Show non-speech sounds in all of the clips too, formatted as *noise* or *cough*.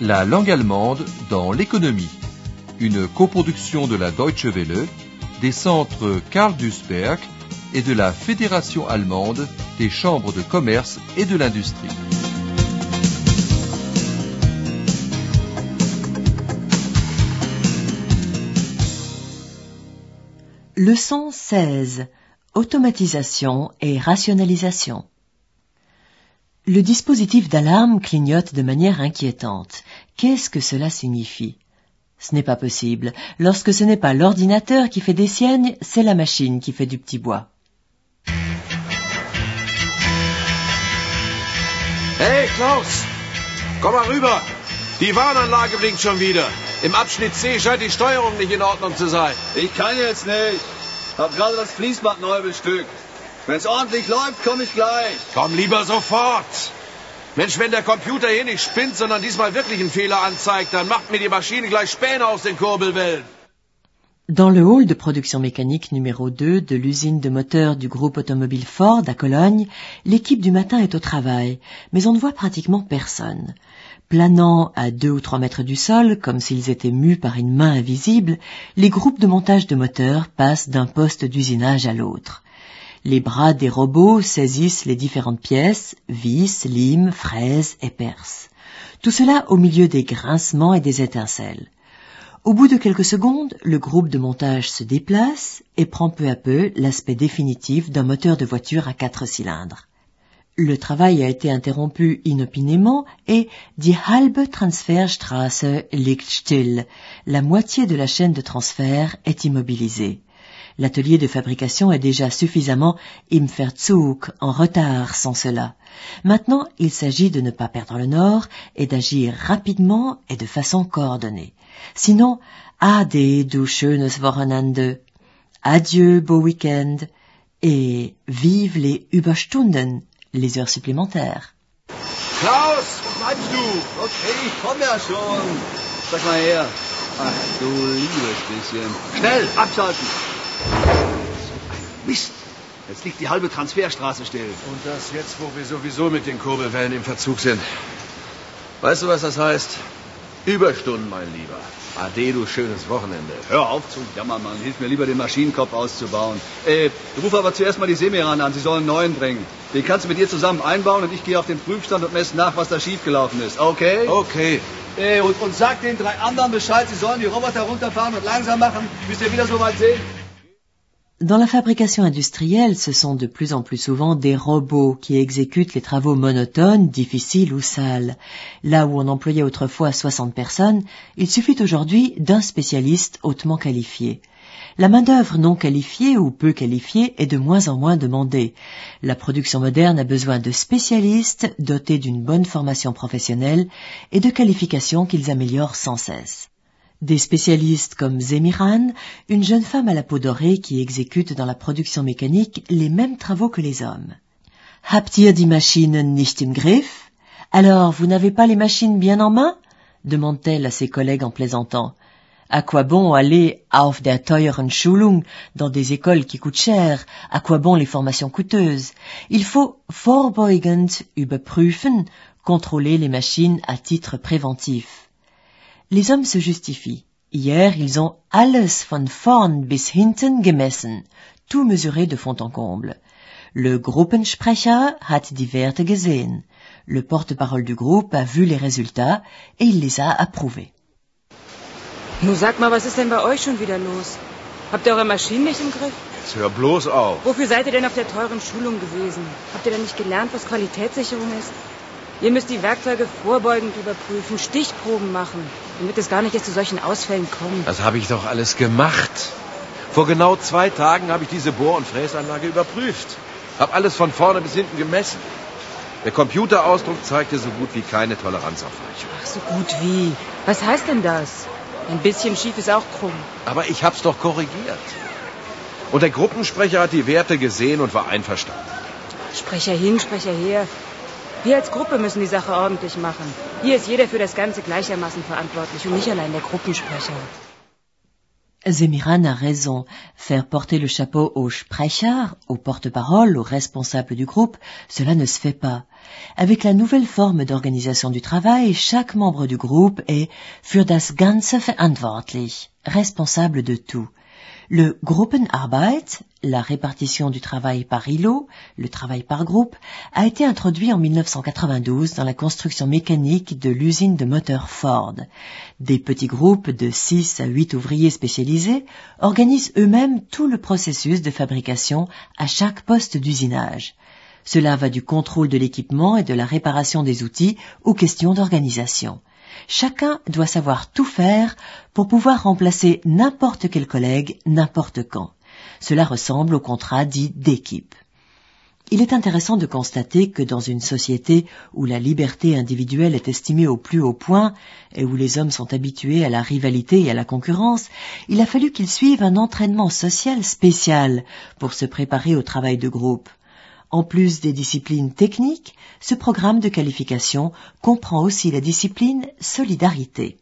La langue allemande dans l'économie. Une coproduction de la Deutsche Welle, des centres Karl Duisberg et de la Fédération allemande des chambres de commerce et de l'industrie. Leçon 16. Automatisation et rationalisation. Le dispositif d'alarme clignote de manière inquiétante. Qu'est-ce que cela signifie? Ce n'est pas possible. Lorsque ce n'est pas l'ordinateur qui fait des siennes, c'est la machine qui fait du petit bois. Hey Klaus, komm mal rüber. Die Warnanlage blinkt schon wieder. Im Abschnitt C scheint die Steuerung nicht in Ordnung zu sein. Ich kann jetzt nicht. Hab gerade das Fließband neu bestückt. Wenn's ordentlich läuft, komme ich gleich. Komm lieber sofort. Mensch, wenn der Computer hier nicht spinnt, sondern diesmal wirklich einen Fehler anzeigt, dann macht mir die Maschine gleich Späne aus den Kurbelwellen. Dans le hall de production mécanique numéro 2 de l'usine de moteurs du groupe automobile Ford à Cologne, l'équipe du matin est au travail, mais on ne voit pratiquement personne. Planant à deux ou trois mètres du sol, comme s'ils étaient mus par une main invisible, les groupes de montage de moteurs passent d'un poste d'usinage à l'autre. Les bras des robots saisissent les différentes pièces, vis, liment, fraises et percent. Tout cela au milieu des grincements et des étincelles. Au bout de quelques secondes, le groupe de montage se déplace et prend peu à peu l'aspect définitif d'un moteur de voiture à quatre cylindres. Le travail a été interrompu inopinément et die halbe Transferstraße liegt still. La moitié de la chaîne de transfert est immobilisée. L'atelier de fabrication est déjà suffisamment im en retard sans cela. Maintenant, il s'agit de ne pas perdre le nord et d'agir rapidement et de façon coordonnée. Sinon, ade du schönes Wochenende, adieu beau week-end et vive les Überstunden, les heures supplémentaires. Klaus, bleibst du? Okay, ja schon. Sag mal. Schnell, abschalten. Mist. Jetzt liegt die halbe Transferstraße still. Und das jetzt, wo wir sowieso mit den Kurbelwellen im Verzug sind. Weißt du, was das heißt? Überstunden, mein Lieber. Ade, du schönes Wochenende. Hör auf zu jammern, Mann. Hilf mir lieber, den Maschinenkopf auszubauen. Äh, ruf aber zuerst mal die Semiran an. Sie sollen einen neuen bringen. Den kannst du mit ihr zusammen einbauen und ich gehe auf den Prüfstand und messe nach, was da schiefgelaufen ist. Okay? Okay. Äh, und, und sag den drei anderen Bescheid, sie sollen die Roboter runterfahren und langsam machen, bis wir wieder so weit sind. Dans la fabrication industrielle, ce sont de plus en plus souvent des robots qui exécutent les travaux monotones, difficiles ou sales. Là où on employait autrefois 60 personnes, il suffit aujourd'hui d'un spécialiste hautement qualifié. La main-d'œuvre non qualifiée ou peu qualifiée est de moins en moins demandée. La production moderne a besoin de spécialistes dotés d'une bonne formation professionnelle et de qualifications qu'ils améliorent sans cesse. Des spécialistes comme Zemiran, une jeune femme à la peau dorée qui exécute dans la production mécanique les mêmes travaux que les hommes. Habt ihr die Maschinen nicht im Griff? Alors, vous n'avez pas les machines bien en main? demande-t-elle à ses collègues en plaisantant. À quoi bon aller auf der teuren Schulung dans des écoles qui coûtent cher? À quoi bon les formations coûteuses? Il faut vorbeugend überprüfen, contrôler les machines à titre préventif. Les hommes se justifient. Hier, ils ont alles von vorn bis hinten gemessen, tout mesuré de fond en comble. Le Gruppensprecher hat die Werte gesehen. Le porte-parole du groupe a vu les résultats et il les a approuvés. Nun sag mal, was ist denn bei euch schon wieder los? Habt ihr eure Maschinen nicht im Griff? Jetzt hör bloß auf. Wofür seid ihr denn auf der teuren Schulung gewesen? Habt ihr denn nicht gelernt, was Qualitätssicherung ist? Ihr müsst die Werkzeuge vorbeugend überprüfen, Stichproben machen, damit es gar nicht erst zu solchen Ausfällen kommt. Das habe ich doch alles gemacht. Vor genau zwei Tagen habe ich diese Bohr- und Fräsanlage überprüft. Hab alles von vorne bis hinten gemessen. Der Computerausdruck zeigte so gut wie keine Toleranzaufweichung. Ach, so gut wie. Was heißt denn das? Ein bisschen schief ist auch krumm. Aber ich hab's doch korrigiert. Und der Gruppensprecher hat die Werte gesehen und war einverstanden. Sprecher hin, Sprecher her. Wir als Gruppe müssen die Sache ordentlich machen. Hier ist jeder für das Ganze gleichermaßen verantwortlich und nicht allein der Gruppensprecher. Zemiran a raison. Faire porter le chapeau au Sprecher, au porte-parole, au responsable du groupe, cela ne se fait pas. Avec la nouvelle forme d'organisation du travail, chaque membre du groupe est für das Ganze verantwortlich, responsable de tout. Le Gruppenarbeit, la répartition du travail par îlot, le travail par groupe, a été introduit en 1992 dans la construction mécanique de l'usine de moteurs Ford. Des petits groupes de 6 à 8 ouvriers spécialisés organisent eux-mêmes tout le processus de fabrication à chaque poste d'usinage. Cela va du contrôle de l'équipement et de la réparation des outils aux questions d'organisation. Chacun doit savoir tout faire pour pouvoir remplacer n'importe quel collègue n'importe quand. Cela ressemble au contrat dit d'équipe. Il est intéressant de constater que dans une société où la liberté individuelle est estimée au plus haut point et où les hommes sont habitués à la rivalité et à la concurrence, il a fallu qu'ils suivent un entraînement social spécial pour se préparer au travail de groupe. En plus des disciplines techniques, ce programme de qualification comprend aussi la discipline solidarité.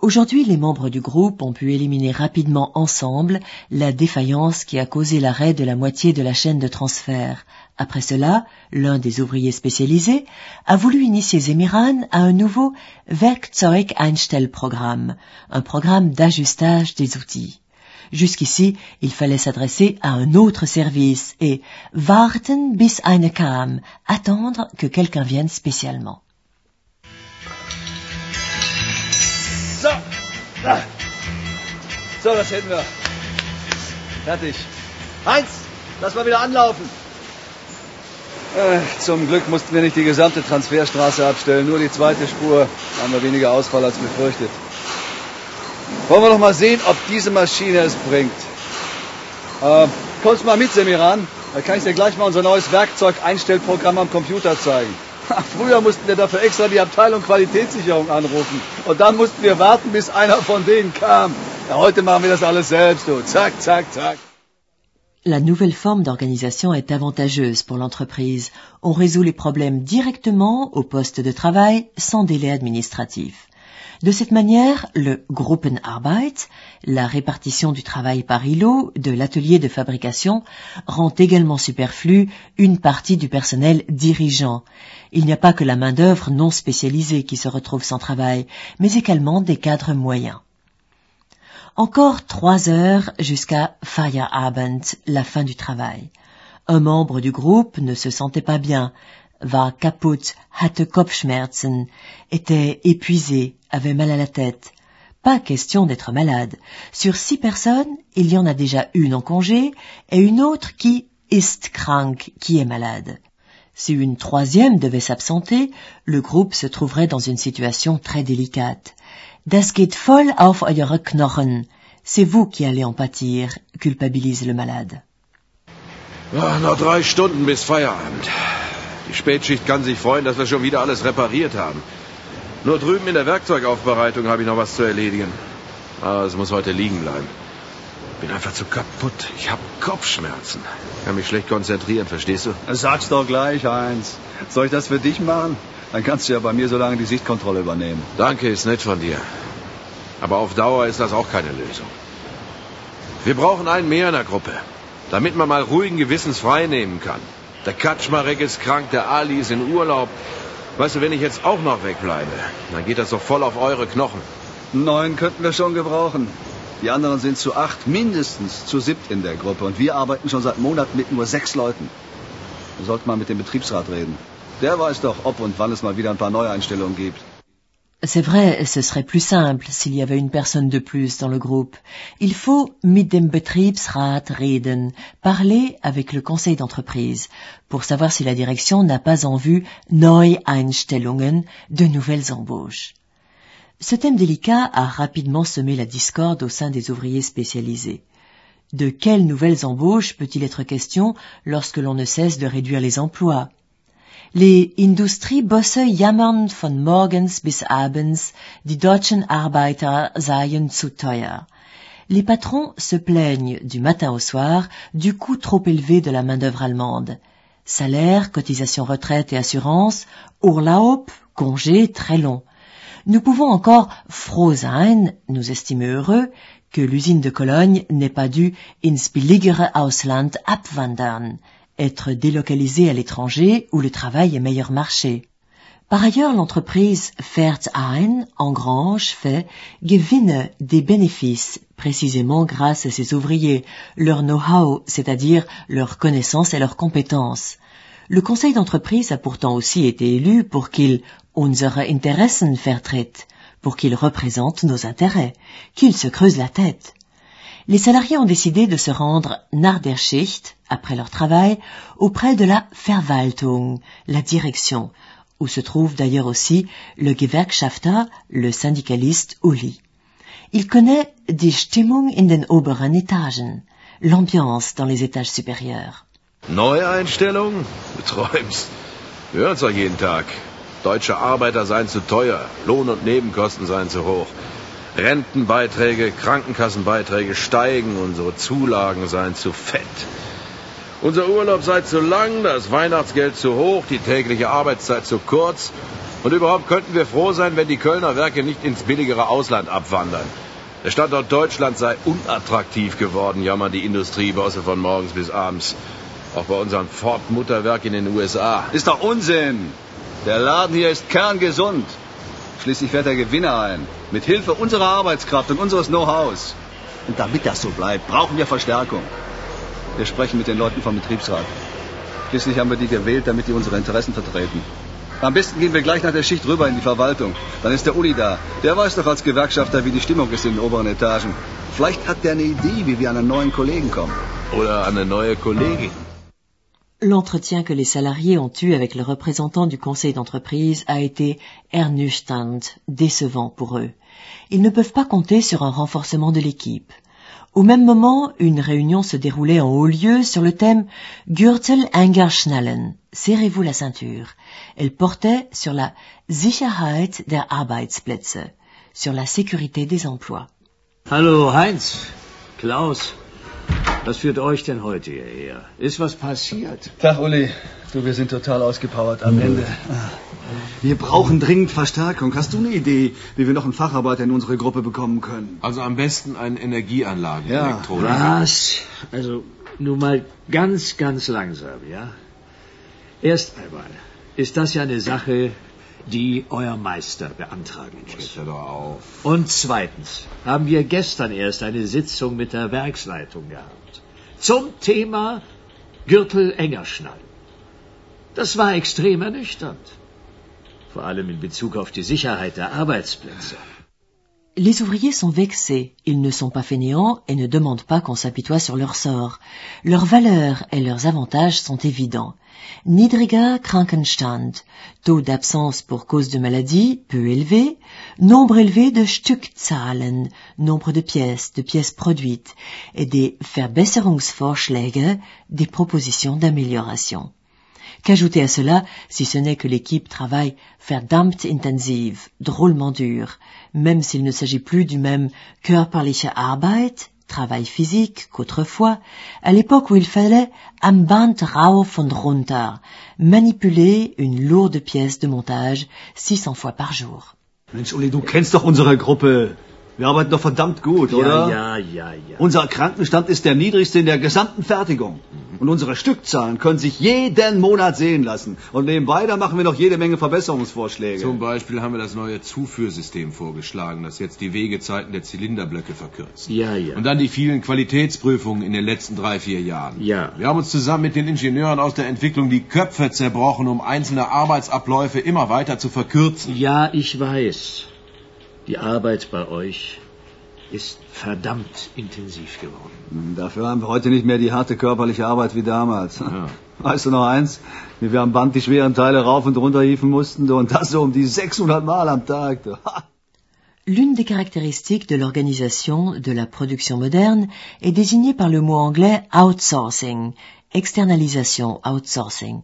Aujourd'hui, les membres du groupe ont pu éliminer rapidement ensemble la défaillance qui a causé l'arrêt de la moitié de la chaîne de transfert. Après cela, l'un des ouvriers spécialisés a voulu initier Zemiran à un nouveau Werkzeug Einstellprogramm, un programme d'ajustage des outils. Jusqu'ici, il fallait s'adresser à un autre service et warten bis eine kam, attendre que quelqu'un vienne spécialement. So. Da. So, das hätten wir. Fertig. Heinz, lass mal wieder anlaufen. Äh, zum Glück mussten wir nicht die gesamte Transferstraße abstellen, nur die zweite Spur. Da haben wir weniger Ausfall als befürchtet. Wollen wir doch mal sehen, ob diese Maschine es bringt. Äh, kommst mal mit, Semiran? Da kann ich dir gleich mal unser neues Werkzeug-Einstellprogramm am Computer zeigen. *laughs* Früher mussten wir dafür extra die Abteilung Qualitätssicherung anrufen. Und dann mussten wir warten, bis einer von denen kam. Ja, heute machen wir das alles selbst, du. Zack, zack, zack. La nouvelle forme d'organisation est avantageuse pour l'entreprise. On résout les problèmes directement au poste de travail sans délai administratif. De cette manière, le Gruppenarbeit, la répartition du travail par îlot de l'atelier de fabrication, rend également superflu une partie du personnel dirigeant. Il n'y a pas que la main-d'œuvre non spécialisée qui se retrouve sans travail, mais également des cadres moyens. Encore trois heures jusqu'à Feierabend, la fin du travail. Un membre du groupe ne se sentait pas bien, war kaputt, hatte Kopfschmerzen, était épuisé, avait mal à la tête. Pas question d'être malade. Sur six personnes, il y en a déjà une en congé et une autre qui ist krank, qui est malade. Si une troisième devait s'absenter, le groupe se trouverait dans une situation très délicate. Das geht voll auf eure Knochen. C'est vous qui allez en pâtir, culpabilise le malade. Ah, noch drei Stunden bis Feierabend. Die Spätschicht kann sich freuen, dass wir schon wieder alles repariert haben. Nur drüben in der Werkzeugaufbereitung habe ich noch was zu erledigen. Aber es muss heute liegen bleiben. Bin einfach zu kaputt. Ich habe Kopfschmerzen. Kann mich schlecht konzentrieren, verstehst du? Sag's doch gleich, Heinz. Soll ich das für dich machen? Dann kannst du ja bei mir so lange die Sichtkontrolle übernehmen. Danke, ist nett von dir. Aber auf Dauer ist das auch keine Lösung. Wir brauchen einen mehr in der Gruppe, damit man mal ruhigen Gewissens frei nehmen kann. Der Kaczmarek ist krank, der Ali ist in Urlaub. Weißt du, wenn ich jetzt auch noch wegbleibe, dann geht das doch voll auf eure Knochen. Neun könnten wir schon gebrauchen. Die anderen sind zu acht, mindestens zu siebt in der Gruppe. Und wir arbeiten schon seit Monaten mit nur sechs Leuten. Wir sollten mal mit dem Betriebsrat reden. Der weiß doch, ob und wann es mal wieder ein paar Neueinstellungen gibt. C'est vrai, ce serait plus simple s'il y avait une personne de plus dans le groupe. Il faut mit dem Betriebsrat reden, parler avec le conseil d'entreprise, pour savoir si la direction n'a pas en vue Neueinstellungen, de nouvelles embauches. Ce thème délicat a rapidement semé la discorde au sein des ouvriers spécialisés. De quelles nouvelles embauches peut-il être question lorsque l'on ne cesse de réduire les emplois? Les Industriebosse jammern von morgens bis abends, die deutschen Arbeiter seien zu teuer. Les patrons se plaignent du matin au soir du coût trop élevé de la main-d'œuvre allemande. Salaire, cotisation retraite et assurance, Urlaub, congé très long. Nous pouvons encore froh sein, nous estimer heureux, que l'usine de Cologne n'est pas due ins billigere Ausland abwandern, être délocalisée à l'étranger où le travail est meilleur marché. Par ailleurs, l'entreprise fährt ein, engrange, fait, gewinne des bénéfices, précisément grâce à ses ouvriers, leur know-how, c'est-à-dire leur connaissance et leurs compétences. Le conseil d'entreprise a pourtant aussi été élu pour qu'il unsere Interessen vertritt, pour qu'il représente nos intérêts, qu'il se creuse la tête. Les salariés ont décidé de se rendre nach der Schicht, après leur travail, auprès de la Verwaltung, la direction, où se trouve d'ailleurs aussi le Gewerkschafter, le syndicaliste Uli. Il connaît die Stimmung in den oberen Etagen, l'ambiance dans les étages supérieurs. Neue Einstellung? Du träumst. Wir hören's doch jeden Tag. Deutsche Arbeiter seien zu teuer, Lohn- und Nebenkosten seien zu hoch. Rentenbeiträge, Krankenkassenbeiträge steigen, unsere Zulagen seien zu fett. Unser Urlaub sei zu lang, das Weihnachtsgeld zu hoch, die tägliche Arbeitszeit zu kurz. Und überhaupt könnten wir froh sein, wenn die Kölner Werke nicht ins billigere Ausland abwandern. Der Standort Deutschland sei unattraktiv geworden, jammern die Industriebosse von morgens bis abends. Auch bei unserem Ford-Mutterwerk in den USA. Ist doch Unsinn. Der Laden hier ist kerngesund. Schließlich fährt der Gewinner ein. Mit Hilfe unserer Arbeitskraft und unseres Know-hows. Und damit das so bleibt, brauchen wir Verstärkung. Wir sprechen mit den Leuten vom Betriebsrat. Schließlich haben wir die gewählt, damit die unsere Interessen vertreten. Am besten gehen wir gleich nach der Schicht rüber in die Verwaltung. Dann ist der Uli da. Der weiß doch als Gewerkschafter, wie die Stimmung ist in den oberen Etagen. Vielleicht hat der eine Idee, wie wir an einen neuen Kollegen kommen. Oder an eine neue Kollegin. L'entretien que les salariés ont eu avec le représentant du conseil d'entreprise a été ernüchternd, décevant pour eux. Ils ne peuvent pas compter sur un renforcement de l'équipe. Au même moment, une réunion se déroulait en haut lieu sur le thème Gürtel Engerschnallen, serrez-vous la ceinture. Elle portait sur la Sicherheit der Arbeitsplätze, sur la sécurité des emplois. Hallo Heinz, Klaus, was führt euch denn heute hierher? Ist was passiert? Tag, Uli. Du, wir sind total ausgepowert am Ende. Wir brauchen dringend Verstärkung. Hast du eine Idee, wie wir noch einen Facharbeiter in unsere Gruppe bekommen können? Also am besten ein Energieanlagenelektroniker. Was? Also nur mal ganz, ganz langsam, ja? Erst einmal ist das ja eine Sache, die euer Meister beantragen muss. Doch auf. Und zweitens haben wir gestern erst eine Sitzung mit der Werksleitung gehabt. Zum Thema Gürtel enger schnallen. Das war extrem ernüchternd. Vor allem in Bezug auf die Sicherheit der Arbeitsplätze. Les ouvriers sont vexés, ils ne sont pas fainéants et ne demandent pas qu'on s'apitoie sur leur sort. Leurs valeurs et leurs avantages sont évidents. Niedriger Krankenstand, taux d'absence pour cause de maladie peu élevé, nombre élevé de Stückzahlen, nombre de pièces, de pièces produites, et des Verbesserungsvorschläge, des propositions d'amélioration. Qu'ajouter à cela, si ce n'est que l'équipe travaille verdammt intensiv, drôlement dur, même s'il ne s'agit plus du même körperliche Arbeit, travail physique, qu'autrefois, à l'époque où il fallait am Band rauf und runter, manipuler une lourde pièce de montage 600 fois par jour. Mensch, Uli, du kennst doch unsere Gruppe. Wir arbeiten doch verdammt gut, oder? Ja, ja, ja, ja. Unser Krankenstand ist der niedrigste in der gesamten Fertigung. Und unsere Stückzahlen können sich jeden Monat sehen lassen. Und nebenbei, da machen wir noch jede Menge Verbesserungsvorschläge. Zum Beispiel haben wir das neue Zuführsystem vorgeschlagen, das jetzt die Wegezeiten der Zylinderblöcke verkürzt. Ja, ja. Und dann die vielen Qualitätsprüfungen in den letzten drei, vier Jahren. Ja. Wir haben uns zusammen mit den Ingenieuren aus der Entwicklung die Köpfe zerbrochen, um einzelne Arbeitsabläufe immer weiter zu verkürzen. Ja, ich weiß. Die Arbeit bei euch ist verdammt intensiv geworden. Dafür haben wir heute nicht mehr die harte körperliche Arbeit wie damals. Ja. *laughs* Weißt du noch eins? Wie wir am Band die schweren Teile rauf und runter hieven mussten, und das so um die 600 Mal am Tag. L'une des caractéristiques de l'organisation de la production moderne est désignée par le mot anglais outsourcing, externalisation, outsourcing.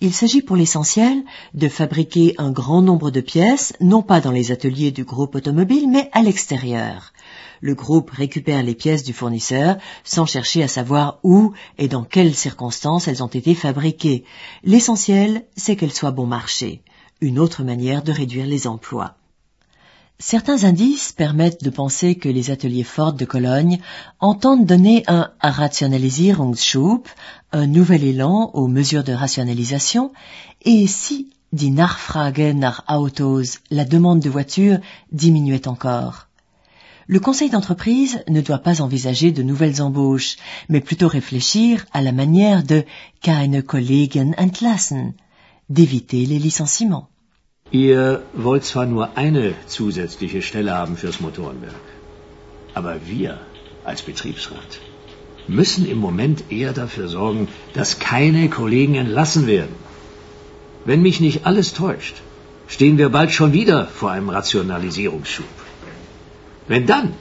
Il s'agit pour l'essentiel de fabriquer un grand nombre de pièces, non pas dans les ateliers du groupe automobile, mais à l'extérieur. Le groupe récupère les pièces du fournisseur sans chercher à savoir où et dans quelles circonstances elles ont été fabriquées. L'essentiel, c'est qu'elles soient bon marché. Une autre manière de réduire les emplois. Certains indices permettent de penser que les ateliers Ford de Cologne entendent donner un Rationalisierungsschub, un nouvel élan aux mesures de rationalisation, et si, die Nachfrage nach Autos, la demande de voitures diminuait encore. Le conseil d'entreprise ne doit pas envisager de nouvelles embauches, mais plutôt réfléchir à la manière de keine Kollegen entlassen, d'éviter les licenciements. Ihr wollt zwar nur eine zusätzliche Stelle haben fürs Motorenwerk, aber wir als Betriebsrat müssen im Moment eher dafür sorgen, dass keine Kollegen entlassen werden. Wenn mich nicht alles täuscht, stehen wir bald schon wieder vor einem Rationalisierungsschub. Wenn dann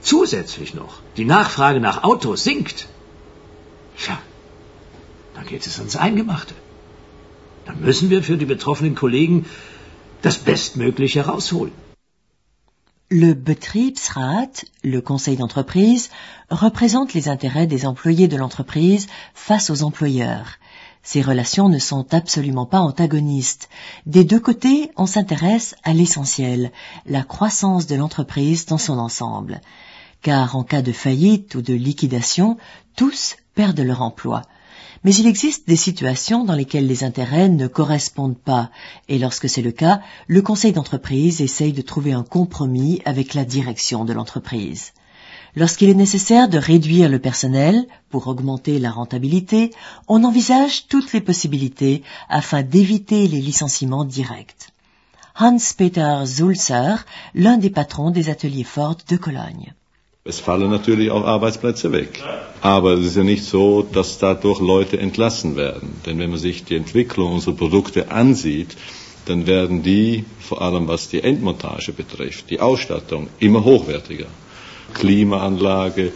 zusätzlich noch die Nachfrage nach Autos sinkt, tja, dann geht es ans Eingemachte. Dann müssen wir für die betroffenen Kollegen Le Betriebsrat, le conseil d'entreprise, représente les intérêts des employés de l'entreprise face aux employeurs. Ces relations ne sont absolument pas antagonistes. Des deux côtés, on s'intéresse à l'essentiel, la croissance de l'entreprise dans son ensemble. Car en cas de faillite ou de liquidation, tous perdent leur emploi. Mais il existe des situations dans lesquelles les intérêts ne correspondent pas, et lorsque c'est le cas, le conseil d'entreprise essaye de trouver un compromis avec la direction de l'entreprise. Lorsqu'il est nécessaire de réduire le personnel pour augmenter la rentabilité, on envisage toutes les possibilités afin d'éviter les licenciements directs. Hans-Peter Sulzer, l'un des patrons des ateliers Ford de Cologne. Es fallen natürlich auch Arbeitsplätze weg. Aber es ist ja nicht so, dass dadurch Leute entlassen werden. Denn wenn man sich die Entwicklung unserer Produkte ansieht, dann werden die, vor allem was die Endmontage betrifft, die Ausstattung, immer hochwertiger. Klimaanlage,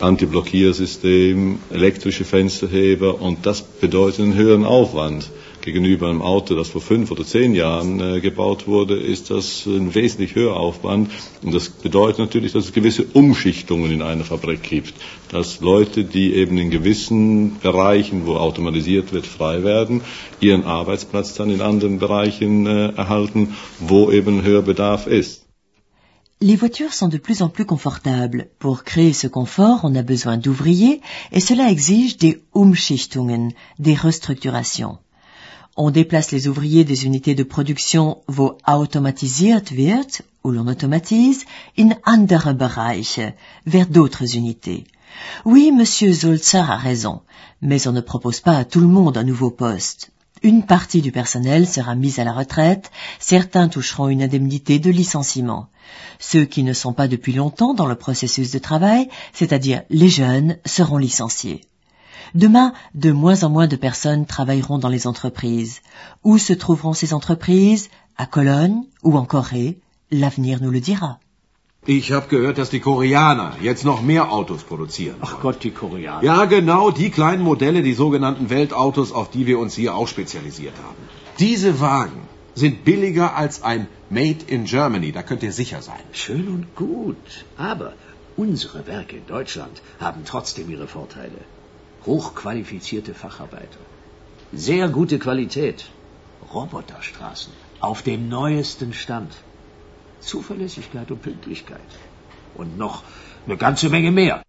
Antiblockiersystem, elektrische Fensterheber und das bedeutet einen höheren Aufwand gegenüber einem Auto, das vor fünf oder zehn Jahren äh, gebaut wurde, ist das ein wesentlich höherer Aufwand. Und das bedeutet natürlich, dass es gewisse Umschichtungen in einer Fabrik gibt. Dass Leute, die eben in gewissen Bereichen, wo automatisiert wird, frei werden, ihren Arbeitsplatz dann in anderen Bereichen äh, erhalten, wo eben höher Bedarf ist. Les voitures sont de plus en plus confortables. Pour créer ce confort, on a besoin d'ouvriers et cela exige des Umschichtungen, des restructurations. On déplace les ouvriers des unités de production wo automatisiert wird, où l'on automatise, in andere Bereiche, vers d'autres unités. Oui, monsieur Zolzer a raison, mais on ne propose pas à tout le monde un nouveau poste. Une partie du personnel sera mise à la retraite, certains toucheront une indemnité de licenciement. Ceux qui ne sont pas depuis longtemps dans le processus de travail, c'est-à-dire les jeunes, seront licenciés. Demain, de moins en moins de personnes travailleront dans les entreprises. Où se trouveront ces entreprises À Cologne ou en Corée L'avenir nous le dira. Ich habe gehört, dass die Koreaner jetzt noch mehr Autos produzieren. Ach Gott, die Koreaner. Ja, genau, die kleinen Modelle, die sogenannten Weltautos, auf die wir uns hier auch spezialisiert haben. Diese Wagen sind billiger als ein Made in Germany, da könnt ihr sicher sein. Schön und gut, aber unsere Werke in Deutschland haben trotzdem ihre Vorteile hochqualifizierte Facharbeiter, sehr gute Qualität, Roboterstraßen. Auf dem neuesten Stand, Zuverlässigkeit und Pünktlichkeit. Und noch eine ganze Menge mehr.